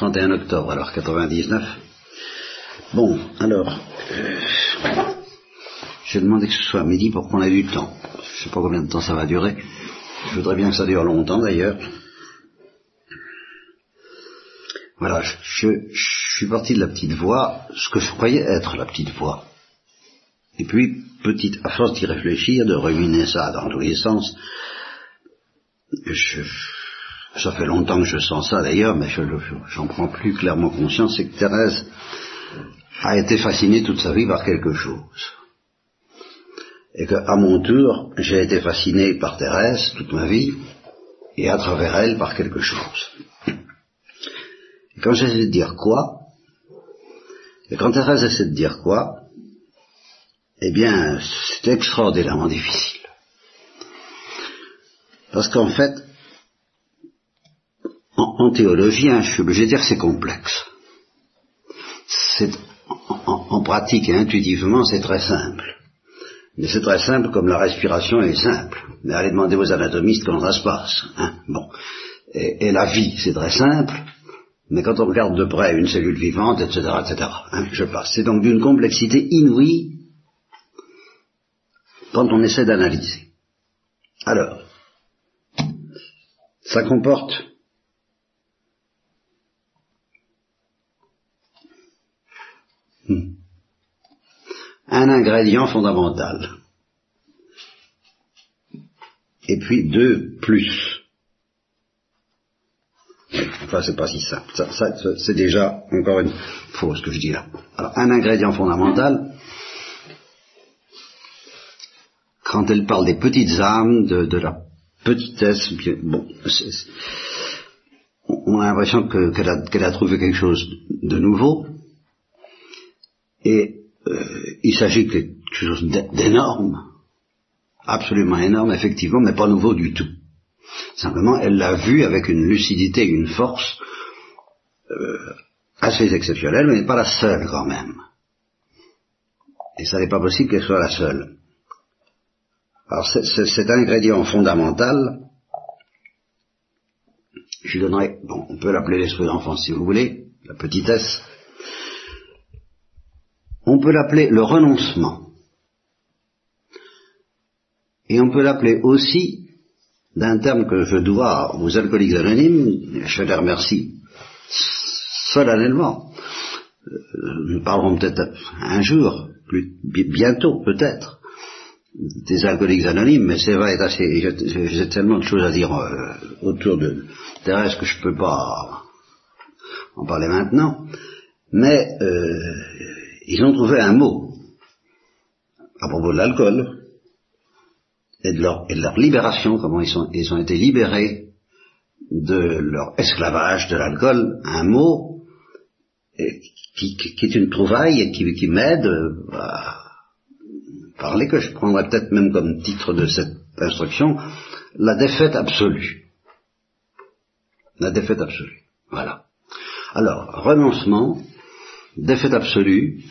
31 octobre, alors 99. Bon, alors, euh, demandé que ce soit à midi pour qu'on ait du temps. Je ne sais pas combien de temps ça va durer. Je voudrais bien que ça dure longtemps d'ailleurs. Voilà, je, suis parti de la petite voix, ce que je croyais être la petite voix. Et puis, petite, à force d'y réfléchir, de ruminer ça dans tous les sens, je, ça fait longtemps que je sens ça d'ailleurs, mais je j'en prends plus clairement conscience, c'est que Thérèse a été fascinée toute sa vie par quelque chose. Et qu'à mon tour, j'ai été fasciné par Thérèse toute ma vie, et à travers elle par quelque chose. Et quand j'essaie de dire quoi, et quand Thérèse essaie de dire quoi, eh bien, c'est extraordinairement difficile. Parce qu'en fait, en, théologie, hein, je suis obligé de dire c'est complexe. C'est, en, pratique et intuitivement, c'est très simple. Mais c'est très simple comme la respiration est simple. Mais allez demander aux anatomistes comment ça se passe. Hein. Bon. Et, la vie, c'est très simple. Mais quand on regarde de près une cellule vivante, etc., etc., hein, je passe. C'est donc d'une complexité inouïe quand on essaie d'analyser. Alors, ça comporte hmm, un ingrédient fondamental. Et puis deux plus. Enfin, c'est pas si simple. Ça, c'est déjà encore une fausse ce que je dis là. Alors, un ingrédient fondamental, quand elle parle des petites âmes, de, la petitesse, bon, on a l'impression qu'elle a, trouvé quelque chose de nouveau, et euh, il s'agit de quelque chose d'énorme, absolument énorme, effectivement, mais pas nouveau du tout. Simplement, elle l'a vu avec une lucidité, une force euh, assez exceptionnelle, mais pas la seule quand même. Et ça n'est pas possible qu'elle soit la seule. Alors cet ingrédient fondamental, je lui donnerai, bon, on peut l'appeler l'esprit d'enfance si vous voulez, la petitesse, on peut l'appeler le renoncement. Et on peut l'appeler aussi, d'un terme que je dois aux alcooliques anonymes, je les remercie solennellement. Euh, nous parlerons peut-être un jour, plus, bientôt peut-être, des alcooliques anonymes, mais c'est vrai, j'ai tellement de choses à dire euh, autour de Thérèse que je peux pas en parler maintenant, mais euh, ils ont trouvé un mot à propos de l'alcool et de, leur, libération, comment ils, sont, ils ont été libérés de leur esclavage de l'alcool, un mot qui, qui, est une trouvaille et qui, qui m'aide à parler, que je prendrais peut-être même comme titre de cette instruction, la défaite absolue. La défaite absolue. Voilà. Alors, renoncement, défaite absolue,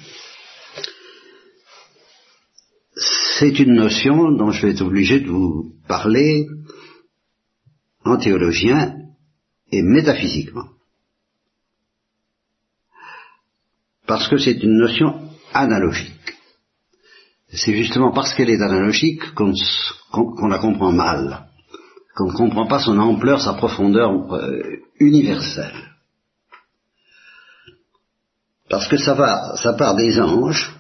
c'est une notion dont je vais être obligé de vous parler en théologien et métaphysiquement. Parce que c'est une notion analogique c'est justement parce qu'elle est analogique qu'on la comprend mal, qu'on ne comprend pas son ampleur, sa profondeur euh, universelle. Parce que ça va, ça part des anges,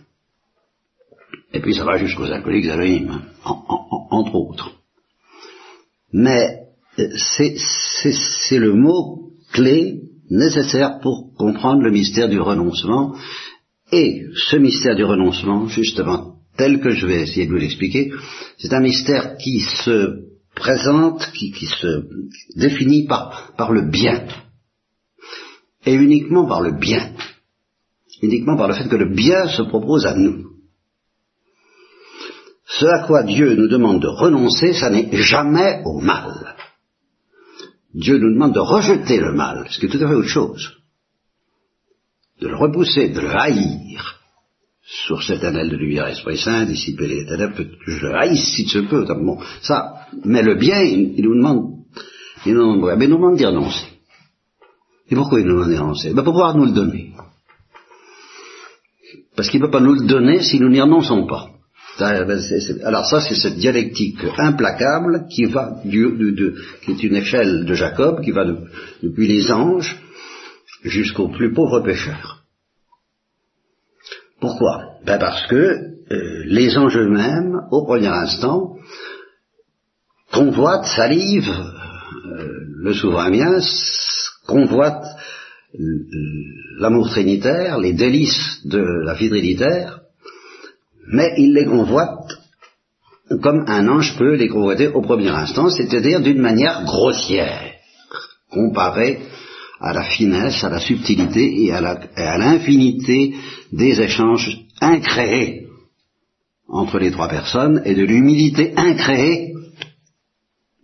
et puis ça va jusqu'aux alcooliques anonymes, entre autres. Mais euh, c'est le mot clé nécessaire pour comprendre le mystère du renoncement, et ce mystère du renoncement, justement, tel que je vais essayer de vous l'expliquer, c'est un mystère qui se présente, qui, se définit par le bien. Et uniquement par le bien. Uniquement par le fait que le bien se propose à nous. Ce à quoi Dieu nous demande de renoncer, ça n'est jamais au mal. Dieu nous demande de rejeter le mal, ce qui est tout à fait autre chose. De le repousser, de le haïr, source éternelle de lumière, Esprit Saint, dissiper les ténèbres, je haïs si tu peux, bon, ça, mais le bien, il, nous demande, il nous demande, mais nous demande d'y renoncer. Et pourquoi il nous l'a énoncé ben Pour pouvoir nous le donner. Parce qu'il ne peut pas nous le donner si nous n'y renonçons pas. Ben, alors ça, c'est cette dialectique implacable qui va du, qui est une échelle de Jacob, qui va depuis les anges jusqu'aux plus pauvres pécheurs. Pourquoi? Ben Parce que euh, les anges eux-mêmes, au premier instant, convoitent, salivent euh, le souverain bien, convoitent l'amour trinitaire, les délices de la vie trinitaire, mais ils les convoitent comme un ange peut les convoiter au premier instant, c'est-à-dire d'une manière grossière, comparée à la finesse, à la subtilité et à l'infinité des échanges incréés entre les trois personnes et de l'humilité incréée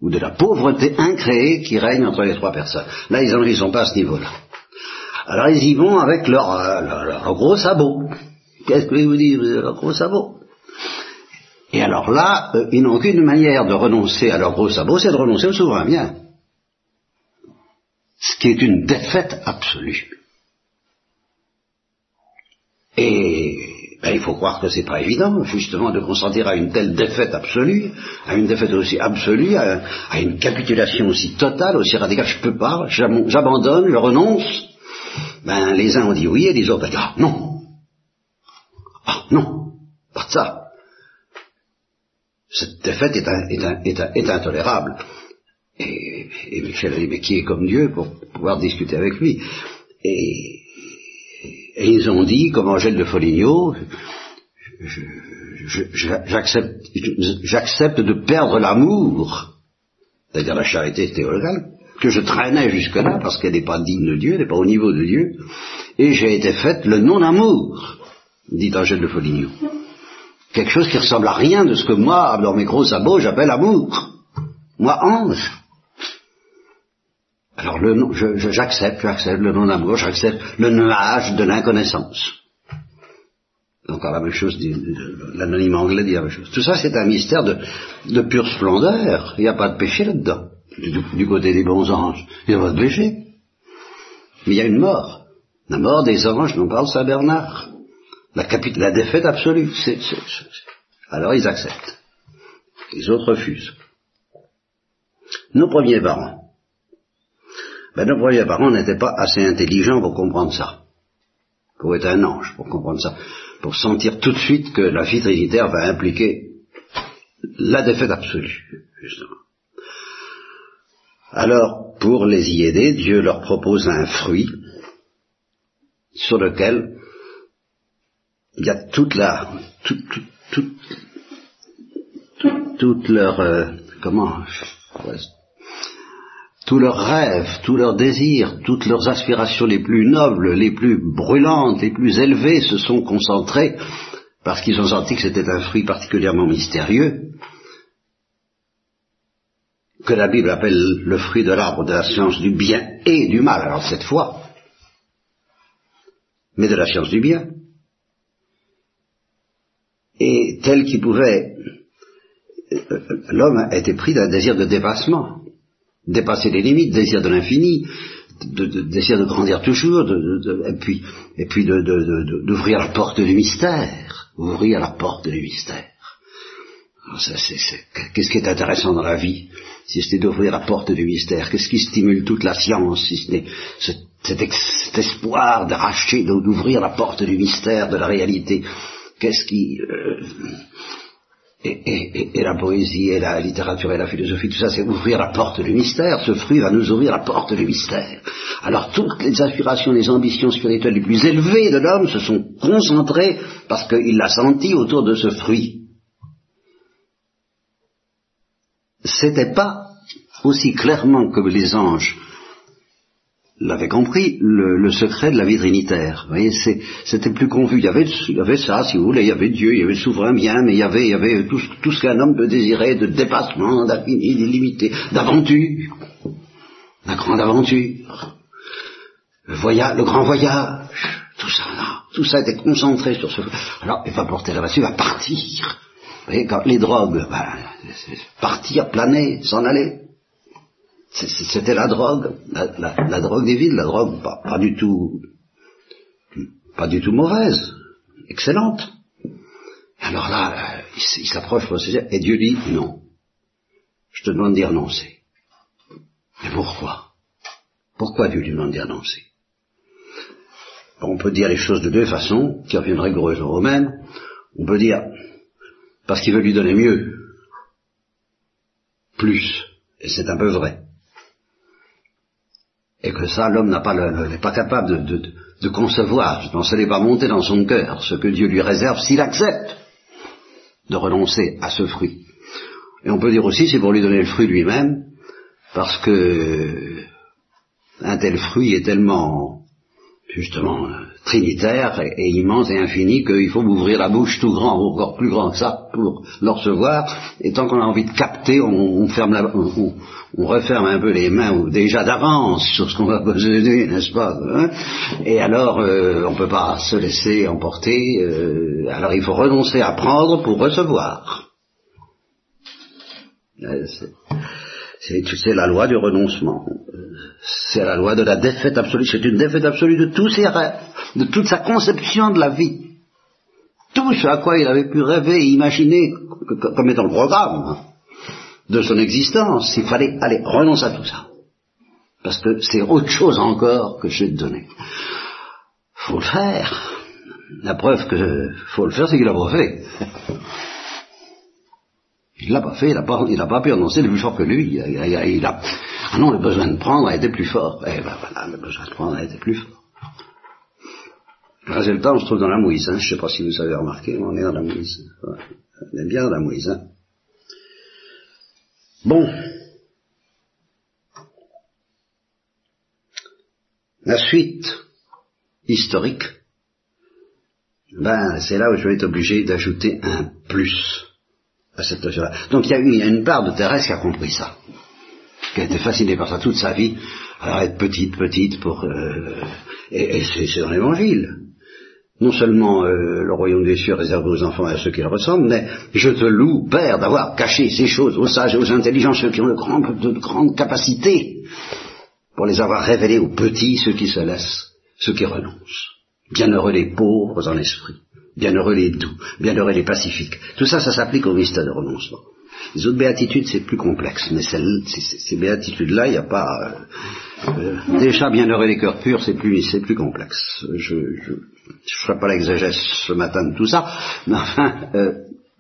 ou de la pauvreté incréée qui règne entre les trois personnes. Là, ils n'en sont pas à ce niveau-là. Alors ils y vont avec leur, euh, gros sabot. Qu'est-ce que je vous dire, leur gros sabot? Et alors là, euh, ils n'ont qu'une manière de renoncer à leur gros sabot, c'est de renoncer au souverain bien ce qui est une défaite absolue. Et ben, il faut croire que c'est pas évident, justement, de consentir à une telle défaite absolue, à une défaite aussi absolue, à, une capitulation aussi totale, aussi radicale. Je peux pas, j'abandonne, je renonce. Ben, les uns ont dit oui et les autres ont dit ah non, ah non, pas de ça. Cette défaite est intolérable. Et, Michel a dit, mais qui est comme Dieu pour pouvoir discuter avec lui? Et, ils ont dit, comme Angèle de Foligno, j'accepte de perdre l'amour, c'est-à-dire la charité théologale, que je traînais jusque-là parce qu'elle n'est pas digne de Dieu, elle n'est pas au niveau de Dieu, et j'ai été faite le non-amour, dit Angèle de Foligno. Quelque chose qui ressemble à rien de ce que moi, dans mes gros sabots, j'appelle amour. Moi, ange. Alors le j'accepte, j'accepte le nom d'amour, j'accepte le nuage de l'inconnaissance. Encore la même chose, l'anonyme anglais dit la même chose. Tout ça, c'est un mystère de, pure splendeur. Il n'y a pas de péché là-dedans. Du, côté des bons anges, il n'y a pas. Mais il y a une mort. La mort des anges, nous parle Saint Bernard. La, la défaite absolue. Alors ils acceptent. Les autres refusent. Nos premiers parents, ben, nos premiers parents n'étaient pas assez intelligents pour comprendre ça. Pour être un ange, pour comprendre ça. Pour sentir tout de suite que la vie trinitaire va impliquer la défaite absolue, justement. Alors, pour les y aider, Dieu leur propose un fruit sur lequel il y a toute la, toute, toute, toute, leur, euh, comment, tous leurs rêves, tous leurs désirs, toutes leurs aspirations les plus nobles, les plus brûlantes, les plus élevées se sont concentrés parce qu'ils ont senti que c'était un fruit particulièrement mystérieux, que la Bible appelle le fruit de l'arbre de la science du bien et du mal, alors cette fois, mais de la science du bien, et tel qu'il pouvait, l'homme a été pris d'un désir de dépassement dépasser les limites, désir de l'infini, de, désir de grandir toujours, et puis d'ouvrir la porte du mystère, ouvrir la porte du mystère. Qu'est-ce qui est intéressant dans la vie, si c'était d'ouvrir la porte du mystère? Qu'est-ce qui stimule toute la science, si ce n'est cet, espoir d'arracher, d'ouvrir la porte du mystère, de la réalité? Qu'est-ce qui... Euh, et, la poésie, et la littérature, et la philosophie, tout ça, c'est ouvrir la porte du mystère. Ce fruit va nous ouvrir la porte du mystère. Alors toutes les aspirations, les ambitions spirituelles les plus élevées de l'homme se sont concentrées parce qu'il l'a senti autour de ce fruit. C'était pas aussi clairement que les anges l'avait compris, le, secret de la vie trinitaire. Vous voyez, c'était plus convu. Il y, avait, ça, si vous voulez, il y avait Dieu, il y avait le souverain bien, mais il y avait, tout, ce qu'un homme peut désirer de dépassement, d'infini, d'illimité, d'aventure. La grande aventure. Le voyage, le grand voyage. Tout ça, là. Tout ça était concentré sur ce... Alors, il va porter la voiture, il va partir. Voyez, quand les drogues, ben, partir, planer, s'en aller. C'était la drogue, la, drogue des villes, la drogue pas, du tout, pas du tout mauvaise, excellente. Alors là, il, s'approche pour se et Dieu dit non. Je te demande d'y renoncer. Mais pourquoi? Pourquoi Dieu lui demande d'y renoncer? On peut dire les choses de deux façons, qui reviennent rigoureusement au même. On peut dire parce qu'il veut lui donner mieux, plus, et c'est un peu vrai. Et que ça, l'homme n'a pas n'est pas capable de, concevoir, ce n'est pas monté dans son cœur, ce que Dieu lui réserve s'il accepte de renoncer à ce fruit. Et on peut dire aussi, c'est pour lui donner le fruit lui-même, parce que un tel fruit est tellement, justement, trinitaire et, immense et infini qu'il faut ouvrir la bouche tout grand, encore plus grand que ça, pour le recevoir. Et tant qu'on a envie de capter, on, ferme on, referme un peu les mains ou déjà d'avance sur ce qu'on va posséder, n'est-ce pas hein? Et alors, euh, on ne peut pas se laisser emporter. Euh, alors, il faut renoncer à prendre pour recevoir. Euh, c'est la loi du renoncement. C'est la loi de la défaite absolue. C'est une défaite absolue de tous ses rêves, de toute sa conception de la vie. Tout ce à quoi il avait pu rêver et imaginer comme étant le programme de son existence, il fallait aller renoncer à tout ça. Parce que c'est autre chose encore que je vais te donner. Faut le faire. La preuve que faut le faire, c'est qu'il l'a pas fait. Il l'a pas fait, il n'a pas, il pas pu annoncer le plus fort que lui. Il a, ah non, le besoin de prendre a été plus fort. Eh ben voilà, le besoin de prendre a été plus fort. Résultat, on se trouve dans la mouise. Hein. Je ne sais pas si vous avez remarqué, on est dans la mouise. On est bien dans la mouise. Hein. Bon. La suite historique, ben, c'est là où je vais être obligé d'ajouter un plus à cette notion-là. Donc il y, a il y a une part de Thérèse qui a compris ça, qui a été fascinée par ça toute sa vie, alors être petite, petite, pour... Euh, et, c'est dans l'Évangile. Non seulement euh, le royaume des cieux réservé aux enfants et à ceux qui le ressemblent, mais je te loue, Père, d'avoir caché ces choses aux sages et aux intelligents, ceux qui ont de grandes, de grandes capacités, pour les avoir révélées aux petits, ceux qui se laissent, ceux qui renoncent. Bienheureux les pauvres en esprit bienheureux les doux, bienheureux les pacifiques. Tout ça, ça s'applique au mystère de renoncement. Les autres béatitudes, c'est plus complexe, mais ces béatitudes-là, il n'y a pas... Euh, euh, déjà, bienheureux les cœurs purs, c'est plus, plus complexe. Je ne ferai pas l'exagèse ce matin de tout ça, mais enfin, euh,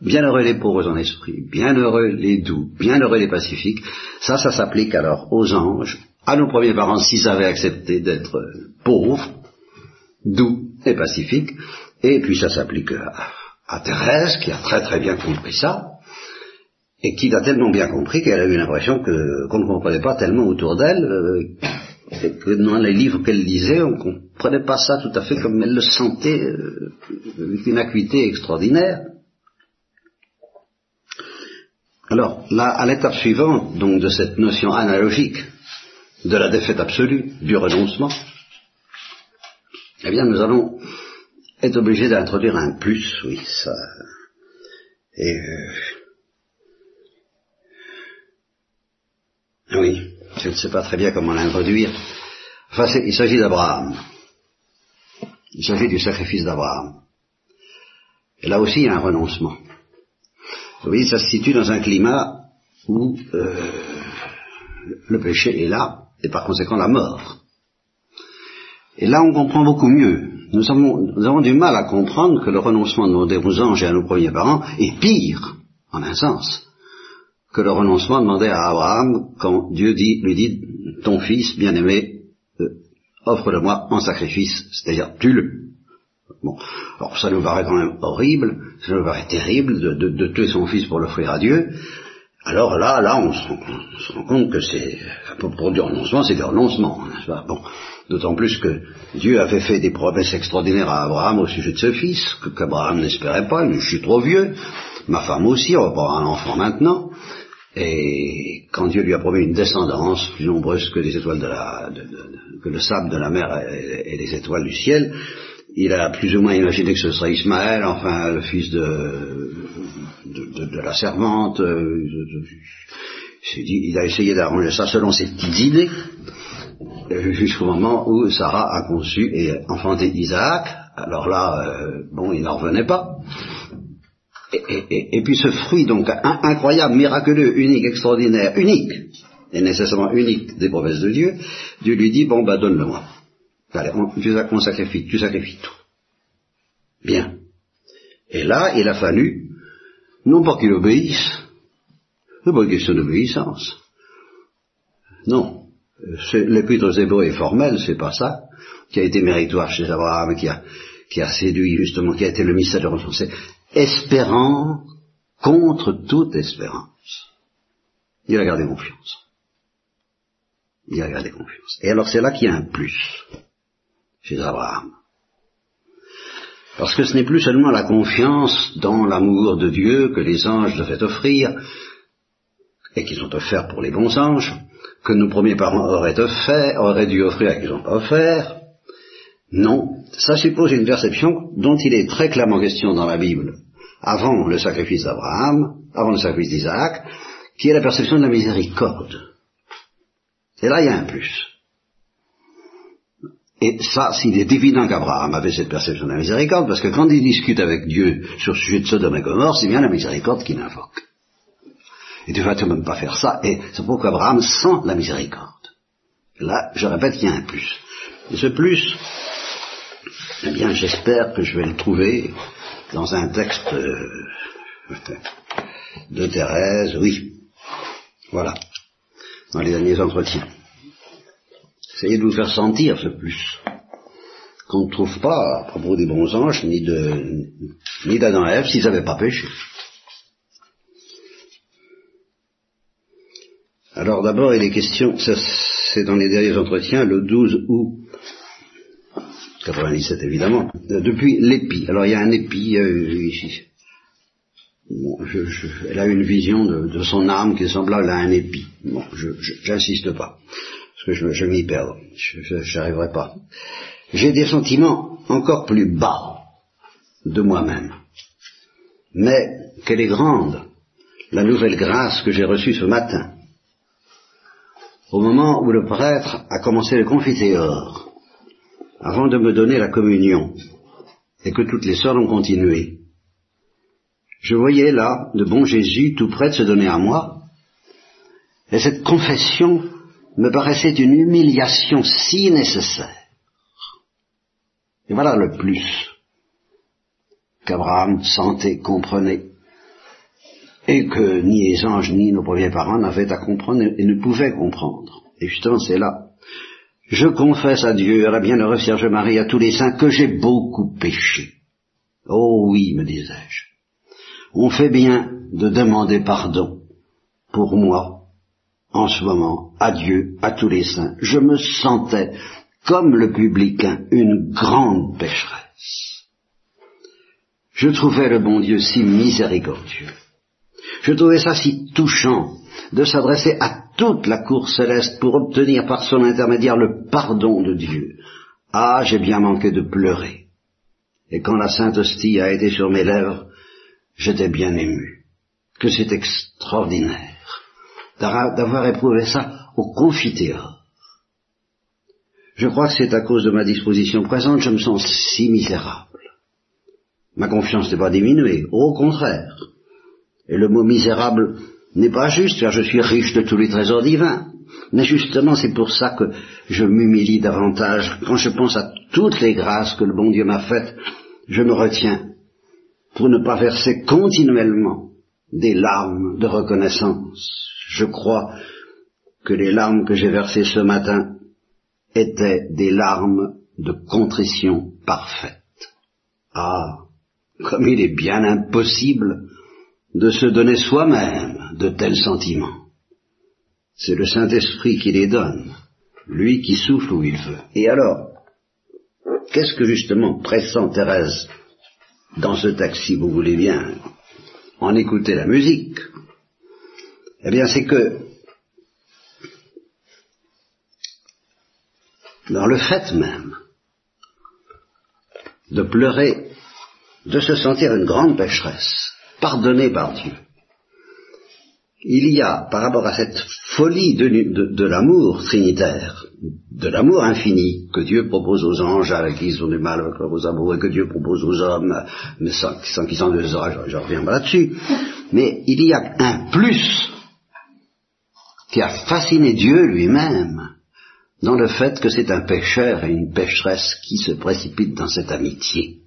bienheureux les pauvres en esprit, bienheureux les doux, bienheureux les pacifiques, ça, ça s'applique alors aux anges, à nos premiers parents s'ils avaient accepté d'être pauvres, doux et pacifiques, et puis ça s'applique à, Thérèse, qui a très très bien compris ça, et qui l'a tellement bien compris qu'elle a eu l'impression qu'on ne comprenait pas tellement autour d'elle, euh, que dans les livres qu'elle lisait, on ne comprenait pas ça tout à fait comme elle le sentait, euh, avec une acuité extraordinaire. Alors, là, à l'étape suivante, donc, de cette notion analogique de la défaite absolue, du renoncement, eh bien, nous allons est obligé d'introduire un plus, oui, ça. Et euh, oui, je ne sais pas très bien comment l'introduire. Enfin, il s'agit d'Abraham. Il s'agit du sacrifice d'Abraham. Et là aussi, il y a un renoncement. Vous voyez, ça se situe dans un climat où euh, le péché est là, et par conséquent la mort. Et là, on comprend beaucoup mieux nous avons, du mal à comprendre que le renoncement demandé aux anges et à nos premiers parents est pire, en un sens, que le renoncement demandé à Abraham quand Dieu dit, lui dit, ton fils bien-aimé, euh, offre-le-moi en sacrifice, c'est-à-dire tue-le. Bon, alors ça nous paraît quand même horrible, ça nous paraît terrible de, tuer son fils pour l'offrir à Dieu. Alors là, là, on se, rend compte que c'est, pour du renoncement, c'est du renoncement, n'est-ce pas? Bon, D'autant plus que Dieu avait fait des promesses extraordinaires à Abraham au sujet de ce fils, qu'Abraham n'espérait pas, je suis trop vieux, ma femme aussi, on va pas avoir un enfant maintenant. Et quand Dieu lui a promis une descendance plus nombreuse que les étoiles de la, que le sable de la mer et, les étoiles du ciel, il a plus ou moins imaginé que ce serait Ismaël, enfin le fils de, de, la servante. Euh, il a essayé d'arranger ça selon ses petites idées, jusqu'au moment où Sarah a conçu et enfanté Isaac. Alors là, euh, bon, il n'en revenait pas. Et, puis ce fruit donc incroyable, miraculeux, unique, extraordinaire, unique, et nécessairement unique des promesses de Dieu, Dieu lui dit, bon bah donne-le-moi. Allez, on, sacrifie, tu sacrifies tout. Bien. Et là, il a fallu, non pas qu'il obéisse, c'est pas une question d'obéissance. Non. L'épître aux Hébreux est formel, c'est pas ça, qui a été méritoire chez Abraham, qui a, séduit justement, qui a été le mystère de C'est espérant contre toute espérance. Il a gardé confiance. Il a gardé confiance. Et alors c'est là qu'il y a un plus chez Abraham. Parce que ce n'est plus seulement la confiance dans l'amour de Dieu que les anges devaient offrir, et qu'ils ont offert pour les bons anges, que nos premiers parents auraient, offert, auraient dû offrir et qu'ils pas offert. Non, ça suppose une perception dont il est très clairement question dans la Bible, avant le sacrifice d'Abraham, avant le sacrifice d'Isaac, qui est la perception de la miséricorde. Et là, il y a un plus. Et ça, s'il est évident qu'Abraham avait cette perception de la miséricorde, parce que quand il discute avec Dieu sur le sujet de Sodome et Gomorre, c'est bien la miséricorde qu'il invoque. Et tu vas tout même pas faire ça, et c'est pourquoi Abraham sent la miséricorde. Là, je répète qu'il y a un plus. Et ce plus, eh bien, j'espère que je vais le trouver dans un texte euh, de Thérèse, oui. Voilà. Dans les derniers entretiens. Essayez de vous faire sentir ce plus. Qu'on ne trouve pas à propos des bons anges, ni de ni d'Adam et Ève s'ils n'avaient pas péché. Alors d'abord, il est question, c'est dans les derniers entretiens, le 12 août 97 évidemment, depuis l'épi. Alors il y a un épi euh, ici. elle a une vision de, son âme qui est semblable à un épi. Bon, je j'insiste pas, je, m'y perds, je n'arriverai pas. J'ai des sentiments encore plus bas de moi-même. Mais quelle est grande la nouvelle grâce que j'ai reçue ce matin au moment où le prêtre a commencé le confiteor, avant de me donner la communion, et que toutes les sœurs ont continué, je voyais là le bon Jésus tout près de se donner à moi, et cette confession me paraissait une humiliation si nécessaire. Et voilà le plus qu'Abraham sentait, comprenait, et que ni les anges ni nos premiers parents n'avaient à comprendre et ne pouvaient comprendre. Et justement, c'est là. Je confesse à Dieu, à la bienheureuse Vierge Marie, à tous les saints, que j'ai beaucoup péché. Oh oui, me disais-je. On fait bien de demander pardon pour moi, en ce moment, à Dieu, à tous les saints. Je me sentais, comme le publicain, une grande pécheresse. Je trouvais le bon Dieu si miséricordieux je trouvais ça si touchant de s'adresser à toute la cour céleste pour obtenir par son intermédiaire le pardon de Dieu. Ah, j'ai bien manqué de pleurer. Et quand la Sainte Hostie a été sur mes lèvres, j'étais bien ému. Que c'est extraordinaire d'avoir éprouvé ça au confiteor. Je crois que c'est à cause de ma disposition présente, je me sens si misérable. Ma confiance n'est pas diminuée, au contraire. Et le mot misérable n'est pas juste, car je suis riche de tous les trésors divins. Mais justement, c'est pour ça que je m'humilie davantage. Quand je pense à toutes les grâces que le bon Dieu m'a faites, je me retiens pour ne pas verser continuellement des larmes de reconnaissance. Je crois que les larmes que j'ai versées ce matin étaient des larmes de contrition parfaite. Ah, comme il est bien impossible de se donner soi-même de tels sentiments. C'est le Saint-Esprit qui les donne, lui qui souffle où il veut. Et alors, qu'est-ce que justement pressent Thérèse dans ce si vous voulez bien en écouter la musique? Eh bien, c'est que dans le fait même de pleurer, de se sentir une grande pécheresse, pardonné par Dieu. il y a, par rapport à cette folie de, l'amour trinitaire, de l'amour infini que Dieu propose aux anges avec qui ils ont du mal avec leurs amoureux, que Dieu propose aux hommes, mais sans, qu'ils s'en désirent, je, je reviens là-dessus, mais il y a un plus qui a fasciné Dieu lui-même dans le fait que c'est un pécheur et une pécheresse qui se précipitent dans cette amitié.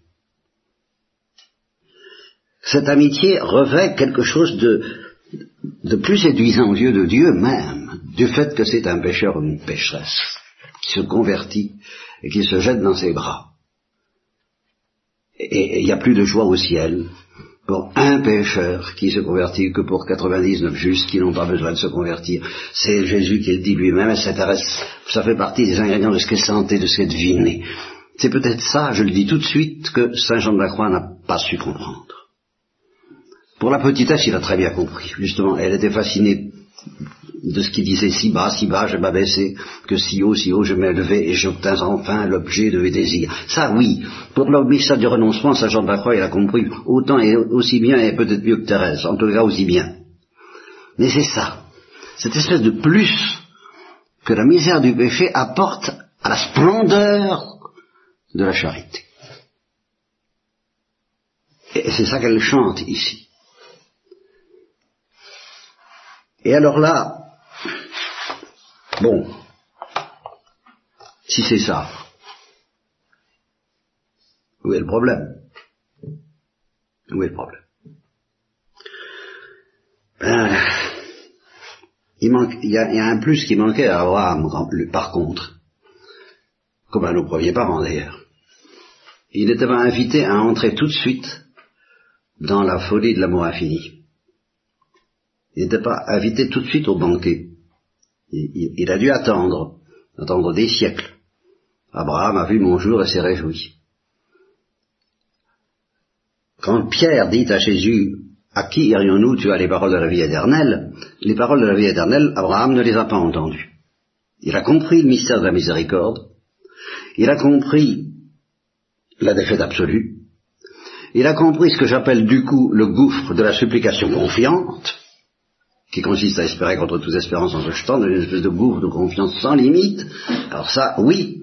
Cette amitié revêt quelque chose de, plus séduisant aux yeux de Dieu même, du fait que c'est un pécheur ou une pécheresse, qui se convertit et qui se jette dans ses bras. Et il n'y a plus de joie au ciel pour un pécheur qui se convertit que pour 99 justes qui n'ont pas besoin de se convertir. C'est Jésus qui le dit lui-même, ça fait partie des ingrédients de ce qu'est santé, de ce qu'est deviné. C'est peut-être ça, je le dis tout de suite, que Saint Jean de la Croix n'a pas su comprendre. Pour la petitesse, il a très bien compris. Justement, elle était fascinée de ce qu'il disait si bas, si bas, je m'abaissais, que si haut, si haut, je m'élevais et j'obtins enfin l'objet de mes désirs. Ça, oui. Pour le du renoncement, Saint Jean de la Croix, il a compris autant et aussi bien et peut-être mieux que Thérèse. En tout cas, aussi bien. Mais c'est ça. Cette espèce de plus que la misère du péché apporte à la splendeur de la charité. Et c'est ça qu'elle chante ici. Et alors là, bon, si c'est ça, où est le problème? Où est le problème? Ben, il, manque, il, y a, un plus qui manquait à Abraham, par contre, comme à nos premiers parents d'ailleurs. Il n'était pas invité à entrer tout de suite dans la folie de l'amour infini. Il n'était pas invité tout de suite au banquet. Il, a dû attendre, attendre des siècles. Abraham a vu mon jour et s'est réjoui. Quand Pierre dit à Jésus, à qui irions-nous Tu as les paroles de la vie éternelle? Les paroles de la vie éternelle, Abraham ne les a pas entendues. Il a compris le mystère de la miséricorde. Il a compris la défaite absolue. Il a compris ce que j'appelle du coup le gouffre de la supplication confiante qui consiste à espérer contre toute espérance en se jetant dans une espèce de gouffre de confiance sans limite. Alors ça, oui,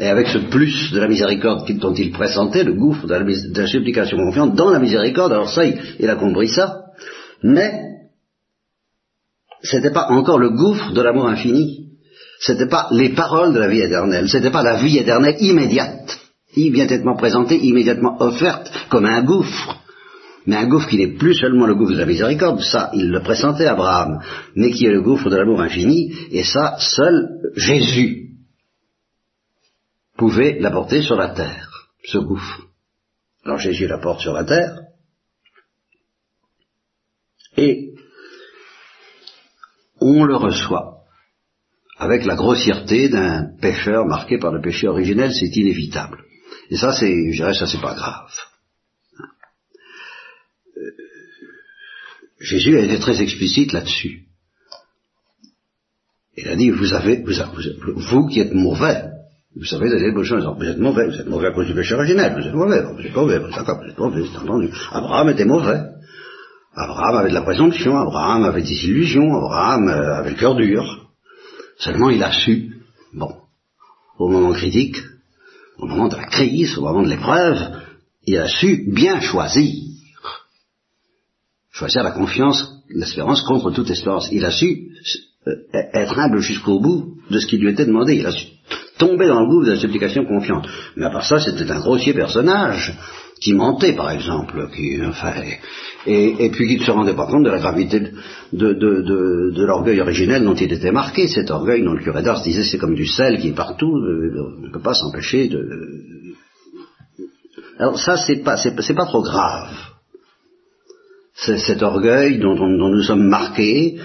et avec ce plus de la miséricorde dont il pressentait, le gouffre de la, supplication confiante dans la miséricorde, alors ça, il, a compris ça, mais c'était pas encore le gouffre de l'amour infini, c'était pas les paroles de la vie éternelle, c'était pas la vie éternelle immédiate, immédiatement présentée, immédiatement offerte comme un gouffre, mais un gouffre qui n'est plus seulement le gouffre de la miséricorde, ça, il le pressentait Abraham, mais qui est le gouffre de l'amour infini, et ça, seul Jésus pouvait l'apporter sur la terre, ce gouffre. Alors Jésus l'apporte sur la terre, et on le reçoit avec la grossièreté d'un pécheur marqué par le péché originel, c'est inévitable. Et ça, c'est, je dirais, ça c'est pas grave. Jésus a été très explicite là-dessus. Il a dit, vous avez, vous, qui êtes mauvais, vous savez, vous êtes vous êtes mauvais, vous êtes mauvais à cause du péché originel, vous êtes mauvais, vous êtes mauvais, vous êtes mauvais, c'est entendu. Abraham était mauvais. Abraham avait de la présomption, Abraham avait des illusions, Abraham euh, avait le cœur dur. Seulement il a su, bon, au moment critique, au moment de la crise, au moment de l'épreuve, il a su bien choisir choisir la confiance, l'espérance contre toute espérance. Il a su euh, être humble jusqu'au bout de ce qui lui était demandé. Il a su tomber dans le goût de la supplication confiante. Mais à part ça, c'était un grossier personnage qui mentait, par exemple, qui, enfin, et, puis qui ne se rendait pas compte de la gravité de, de, l'orgueil originel dont il était marqué. Cet orgueil dont le curé d'Ars disait c'est comme du sel qui est partout, euh, on ne peut pas s'empêcher de... Alors ça, c'est pas, c'est pas trop grave cet orgueil dont, nous sommes marqués,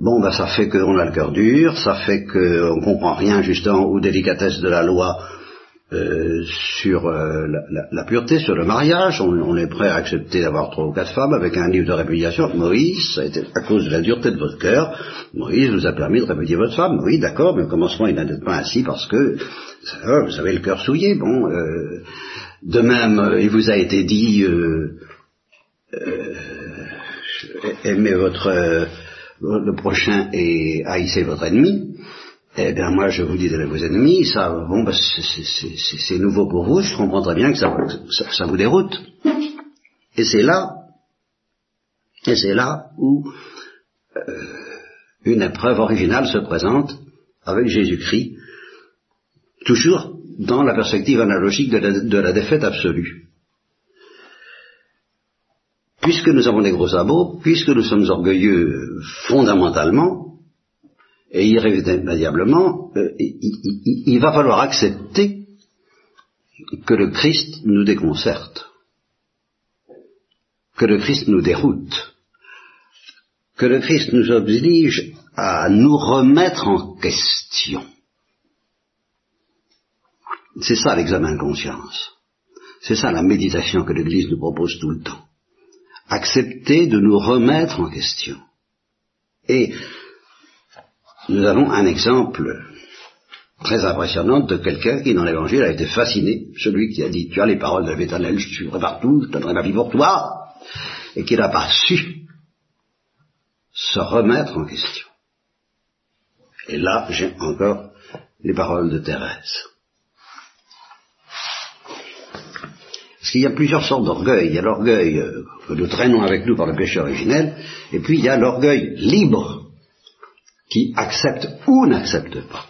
bon, ben, ça fait qu'on a le cœur dur, ça fait qu'on comprend rien justement aux délicatesses de la loi euh, sur euh, la, pureté, sur le mariage. On, est prêt à accepter d'avoir trois ou quatre femmes avec un livre de répudiation. Moïse, ça a été à cause de la dureté de votre cœur. Moïse vous a permis de répudier votre femme. Oui, d'accord, mais au commencement, il n'en pas ainsi parce que vous avez le cœur souillé. Bon, euh, de même, il vous a été dit euh, aimez votre le prochain est haïssez votre ennemi, eh bien moi je vous dis d'aimer vos ennemis, ça, bon, ben, c'est nouveau pour vous, je comprends très bien que ça, ça, vous déroute. Et c'est là, et c'est là où euh, une épreuve originale se présente avec Jésus-Christ, toujours dans la perspective analogique de la, défaite absolue. Puisque nous avons des gros sabots, puisque nous sommes orgueilleux fondamentalement et irrémédiablement, euh, il, va falloir accepter que le Christ nous déconcerte, que le Christ nous déroute, que le Christ nous oblige à nous remettre en question. C'est ça l'examen de conscience. C'est ça la méditation que l'Église nous propose tout le temps. Accepter de nous remettre en question. Et nous avons un exemple très impressionnant de quelqu'un qui dans l'Évangile a été fasciné, celui qui a dit tu as les paroles de l'Éternel, je suis prêt partout, je donnerai ma vie pour toi, et qui n'a pas su se remettre en question. Et là, j'ai encore les paroles de Thérèse. Qu'il y a plusieurs sortes d'orgueil. Il y a l'orgueil euh, que nous traînons avec nous par le péché originel, et puis il y a l'orgueil libre, qui accepte ou n'accepte pas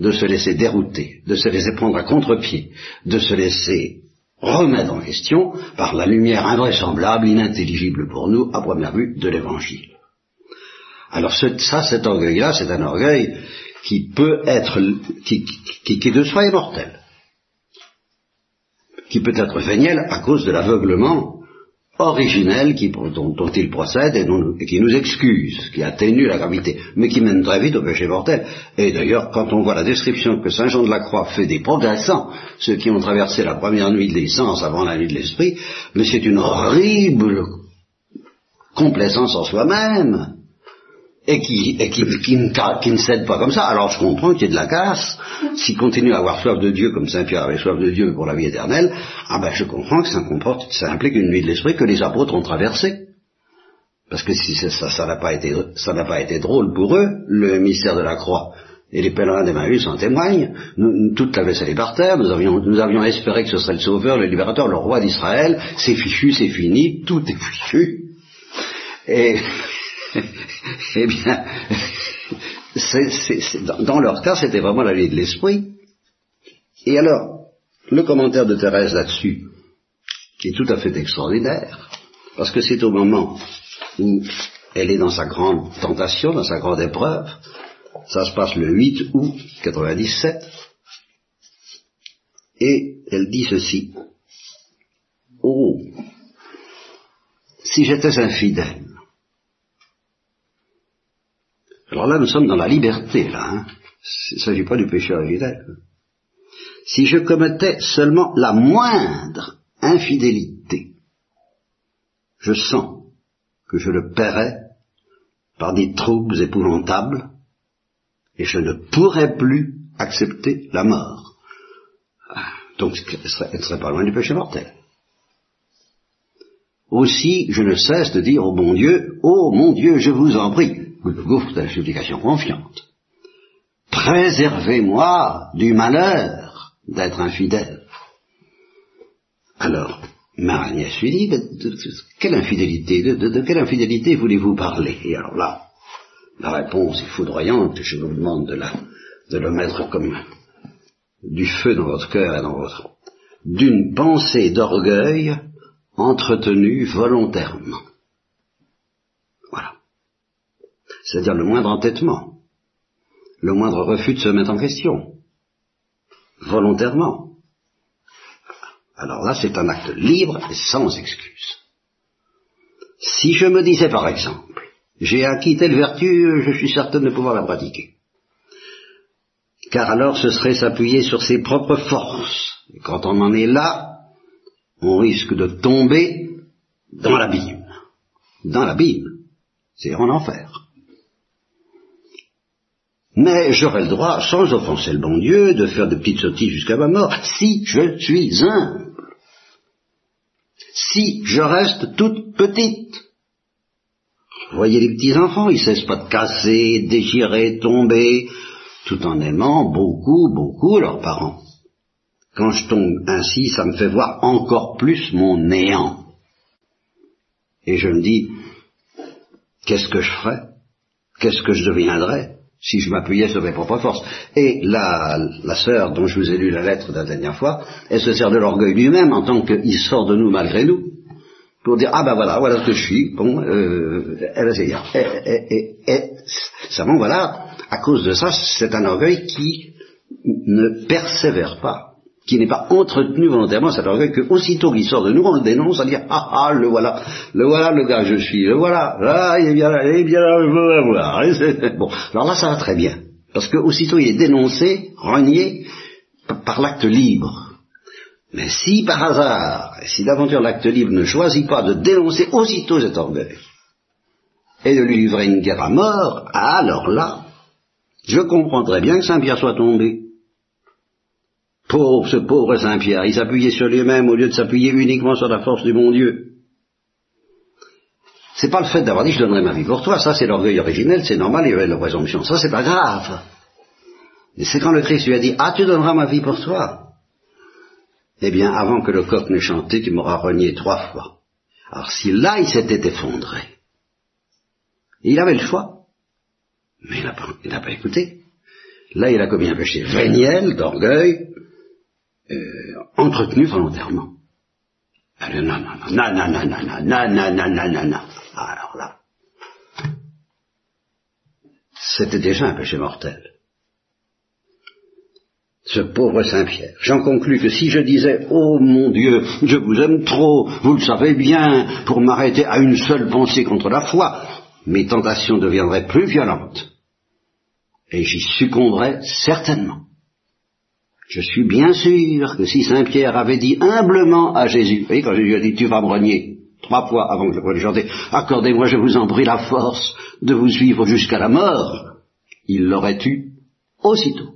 de se laisser dérouter, de se laisser prendre à contre-pied, de se laisser remettre en question par la lumière invraisemblable, inintelligible pour nous, à première vue, de l'Évangile. Alors ça, cet orgueil-là, c'est un orgueil qui peut être, qui, qui, qui, de soi est mortel qui peut être véniel à cause de l'aveuglement originel dont, il procède et, qui nous excuse, qui atténue la gravité, mais qui mène très vite au péché mortel. Et d'ailleurs, quand on voit la description que Saint Jean de la Croix fait des progressants, ceux qui ont traversé la première nuit de l'essence avant la nuit de l'esprit, mais c'est une horrible complaisance en soi-même, et qui, et qui, qui, ne, cède pas comme ça. Alors je comprends qu'il y ait de la casse. S'il continue à avoir soif de Dieu comme Saint Pierre avait soif de Dieu pour la vie éternelle, ah ben je comprends que ça comporte, ça implique une nuit de l'esprit que les apôtres ont traversée. Parce que si ça, ça n'a pas été, ça n'a pas été drôle pour eux, le mystère de la croix. Et les pèlerins d'Emmaüs en témoignent. Nous, toute la vaisselle est par terre. Nous avions, nous avions espéré que ce serait le Sauveur, le Libérateur, le Roi d'Israël. C'est fichu, c'est fini, tout est fichu. Et eh bien, dans, leur cas, c'était vraiment la vie de l'esprit. Et alors, le commentaire de Thérèse là-dessus, qui est tout à fait extraordinaire, parce que c'est au moment où elle est dans sa grande tentation, dans sa grande épreuve, ça se passe le 8 août 97, et elle dit ceci, Oh, si j'étais infidèle, alors là, nous sommes dans la liberté, là. Hein. Il ne s'agit pas du péché originel. Si je commettais seulement la moindre infidélité, je sens que je le paierais par des troubles épouvantables et je ne pourrais plus accepter la mort. Donc, elle ne serait pas loin du péché mortel. Aussi, je ne cesse de dire au bon Dieu, oh mon Dieu, je vous en prie, le gouffre de la supplication confiante. Préservez-moi du malheur d'être infidèle. Alors, ma nièce lui dit, de, quelle infidélité, de, quelle infidélité voulez-vous parler? Et alors là, la réponse est foudroyante, je vous demande de, la, de le mettre comme du feu dans votre cœur et dans votre... d'une pensée d'orgueil entretenue volontairement. C'est-à-dire le moindre entêtement, le moindre refus de se mettre en question, volontairement. Alors là, c'est un acte libre et sans excuse. Si je me disais par exemple, j'ai acquis telle vertu, je suis certain de pouvoir la pratiquer. Car alors ce serait s'appuyer sur ses propres forces. Et quand on en est là, on risque de tomber dans l'abîme. Dans l'abîme. C'est en enfer. Mais j'aurai le droit, sans offenser le bon Dieu, de faire de petites sottises jusqu'à ma mort, si je suis humble. Si je reste toute petite. voyez les petits enfants, ils cessent pas de casser, déchirer, tomber, tout en aimant beaucoup, beaucoup leurs parents. Quand je tombe ainsi, ça me fait voir encore plus mon néant. Et je me dis, qu'est-ce que je ferais? Qu'est-ce que je deviendrais? Si je m'appuyais sur mes propres forces. Et la, la sœur dont je vous ai lu la lettre la dernière fois, elle se sert de l'orgueil lui-même en tant qu'il sort de nous malgré nous pour dire ah ben voilà voilà ce que je suis. Bon euh, elle et, et, et, seulement voilà à cause de ça c'est un orgueil qui ne persévère pas qui n'est pas entretenu volontairement cet orgueil que aussitôt qu'il sort de nous on le dénonce à dire ah ah le voilà le voilà le gars je suis le voilà là il est bien là il est bien là je veux voir. Bon. Alors là ça va très bien parce que aussitôt il est dénoncé renié par l'acte libre. Mais si par hasard, si l'aventure l'acte libre ne choisit pas de dénoncer aussitôt cet orgueil et de lui livrer une guerre à mort, alors là, je comprendrais bien que Saint-Pierre soit tombé. Pauvre, ce pauvre Saint-Pierre, il s'appuyait sur lui-même au lieu de s'appuyer uniquement sur la force du bon Dieu. C'est pas le fait d'avoir dit je donnerai ma vie pour toi, ça c'est l'orgueil originel, c'est normal, il y avait la présomption, ça c'est pas grave. Mais c'est quand le Christ lui a dit ah tu donneras ma vie pour toi, eh bien, avant que le coq n'ait chanté, tu m'auras renié trois fois. Alors si là, il s'était effondré, il avait le choix, mais il n'a pas, pas, écouté. Là, il a commis un péché véniel, d'orgueil, euh, entretenu volontairement. Alors là, c'était déjà un péché mortel ce pauvre Saint-Pierre. J'en conclus que si je disais Oh mon Dieu, je vous aime trop, vous le savez bien, pour m'arrêter à une seule pensée contre la foi, mes tentations deviendraient plus violentes. Et j'y succomberais certainement. Je suis bien sûr que si Saint Pierre avait dit humblement à Jésus, vous voyez, quand Jésus a dit tu vas me renier, trois fois avant que je le chanter, accordez-moi, je vous en prie, la force de vous suivre jusqu'à la mort, il l'aurait eu aussitôt.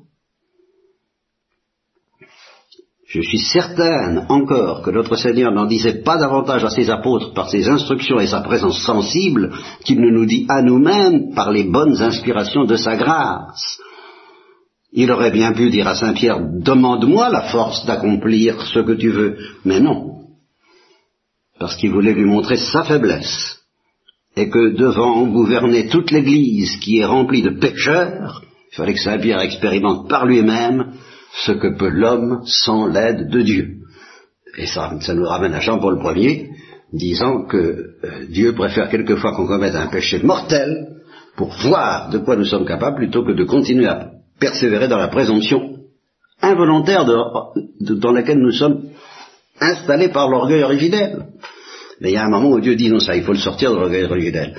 Je suis certaine encore que notre Seigneur n'en disait pas davantage à ses apôtres par ses instructions et sa présence sensible qu'il ne nous dit à nous-mêmes par les bonnes inspirations de sa grâce. Il aurait bien pu dire à Saint Pierre, demande-moi la force d'accomplir ce que tu veux, mais non, parce qu'il voulait lui montrer sa faiblesse, et que devant gouverner toute l'Église qui est remplie de pécheurs, il fallait que Saint Pierre expérimente par lui-même ce que peut l'homme sans l'aide de Dieu. Et ça, nous ramène à Jean-Paul Ier, disant que euh, Dieu préfère quelquefois qu'on commette un péché mortel pour voir de quoi nous sommes capables plutôt que de continuer à persévérer dans la présomption involontaire dans laquelle nous sommes installés par l'orgueil originel. Mais il y a un moment où Dieu dit non ça, il faut le sortir de l'orgueil originel,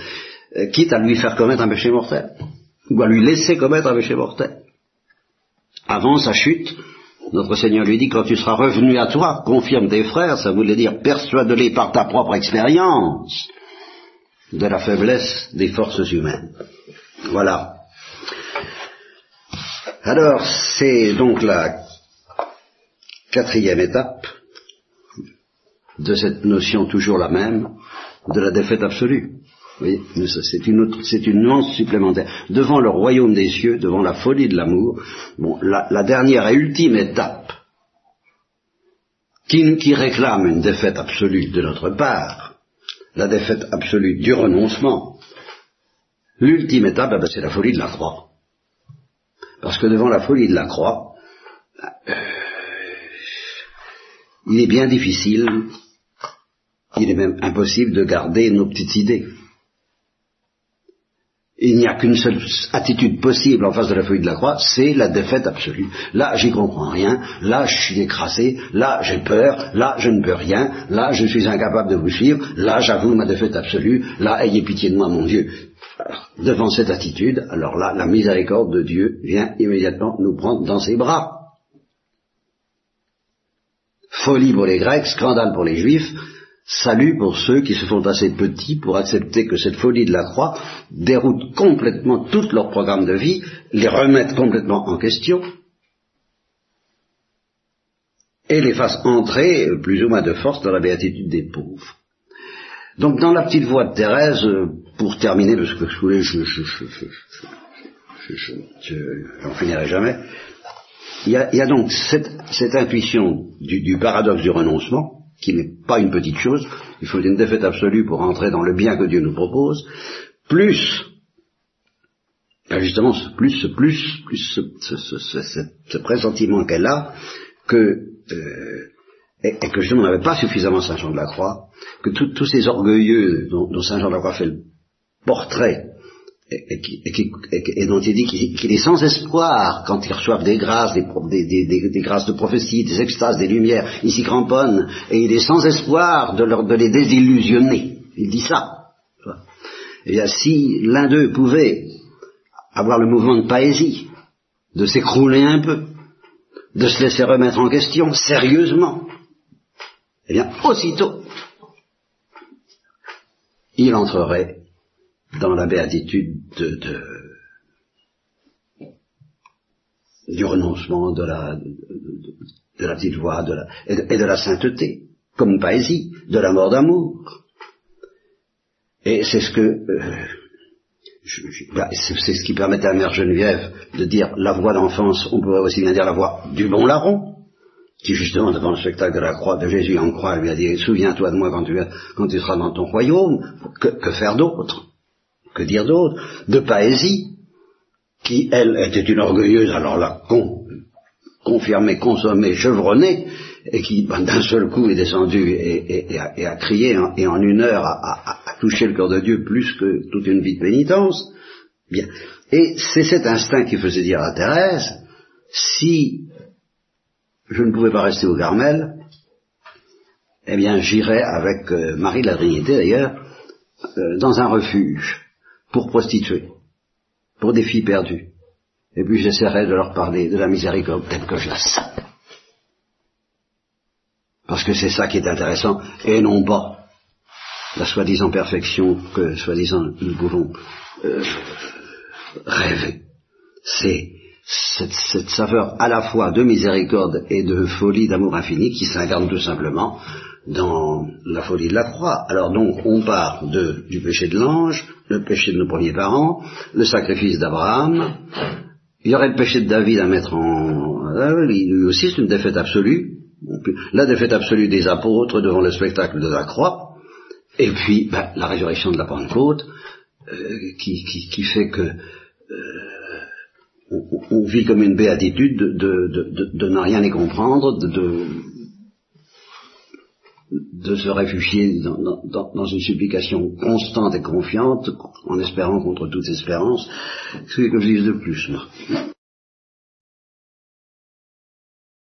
euh, quitte à lui faire commettre un péché mortel, ou à lui laisser commettre un péché mortel. Avant sa chute, notre Seigneur lui dit, quand tu seras revenu à toi, confirme tes frères, ça voulait dire persuade-les par ta propre expérience de la faiblesse des forces humaines. Voilà. Alors, c'est donc la quatrième étape de cette notion toujours la même de la défaite absolue. Oui, c'est une, c'est une nuance supplémentaire. Devant le royaume des cieux, devant la folie de l'amour, bon, la, dernière et ultime étape qui, qui réclame une défaite absolue de notre part, la défaite absolue du renoncement, l'ultime étape, eh ben, c'est la folie de la croix. Parce que devant la folie de la croix, euh, il est bien difficile, il est même impossible de garder nos petites idées. Il n'y a qu'une seule attitude possible en face de la feuille de la croix, c'est la défaite absolue. Là, j'y comprends rien, là, je suis écrasé, là, j'ai peur, là, je ne peux rien, là, je suis incapable de vous suivre, là, j'avoue ma défaite absolue, là, ayez pitié de moi, mon Dieu. Devant cette attitude, alors là, la miséricorde de Dieu vient immédiatement nous prendre dans ses bras. Folie pour les Grecs, scandale pour les Juifs, Salut pour ceux qui se font assez petits pour accepter que cette folie de la croix déroute complètement tout leur programme de vie, les remette complètement en question et les fasse entrer plus ou moins de force dans la béatitude des pauvres. Donc dans la petite voix de Thérèse, euh, pour terminer, parce que je voulais, je, je, je, j'en finirai jamais, il y a, donc cette, intuition du, paradoxe du renoncement, qui n'est pas une petite chose, il faut une défaite absolue pour entrer dans le bien que Dieu nous propose, plus, ben justement, plus, plus, plus ce, pressentiment qu'elle a, que, euh, et, que justement n'avait pas suffisamment Saint Jean de la Croix, que tous ces orgueilleux dont, Saint Jean Croix fait le portrait, et, dont il dit qu'il est sans espoir quand ils reçoivent des grâces, des, grâces de prophétie, des extases, des lumières, il s'y cramponne, et il est sans espoir de, les désillusionner. Il dit ça. Et bien, si l'un d'eux pouvait avoir le mouvement de paésie, de s'écrouler un peu, de se laisser remettre en question sérieusement, eh bien, aussitôt, il entrerait dans la béatitude de, du renoncement, de la, de, la petite voix de la, et, de, la sainteté, comme poésie, de la mort d'amour. Et c'est ce que euh, bah, c'est ce qui permettait à Mère Geneviève de dire la voix d'enfance, on pourrait aussi bien dire la voix du bon larron, qui justement devant le spectacle de la croix de Jésus en croix lui a dit souviens-toi de moi quand tu, seras dans ton royaume, que faire d'autre? Que dire d'autre, de Paésie, qui, elle, était une orgueilleuse, alors là, con, confirmée, consommée, chevronnée, et qui, ben, d'un seul coup, est descendue et, a, crié, et en une heure a, touché le cœur de Dieu plus que toute une vie de pénitence. Bien. Et c'est cet instinct qui faisait dire à Thérèse, si je ne pouvais pas rester au Carmel, eh bien j'irai avec euh, Marie de la Trinité d'ailleurs, euh, dans un refuge pour prostituer, pour des filles perdues. Et puis j'essaierai de leur parler de la miséricorde telle que je la sens. Parce que c'est ça qui est intéressant, et non pas la soi-disant perfection que soi-disant nous pouvons euh, rêver. C'est cette, cette, saveur à la fois de miséricorde et de folie d'amour infini qui s'incarne tout simplement dans la folie de la croix. Alors donc on part de, du péché de l'ange, le péché de nos premiers parents, le sacrifice d'Abraham, il y aurait le péché de David à mettre en... Euh, lui aussi c'est une défaite absolue, la défaite absolue des apôtres devant le spectacle de la croix, et puis ben, la résurrection de la Pentecôte, euh, qui, qui, fait que euh, on, vit comme une béatitude de, de, de, ne rien y comprendre, de, se réfugier dans, une supplication constante et confiante, en espérant contre toute espérance, ce que je dis de plus, moi.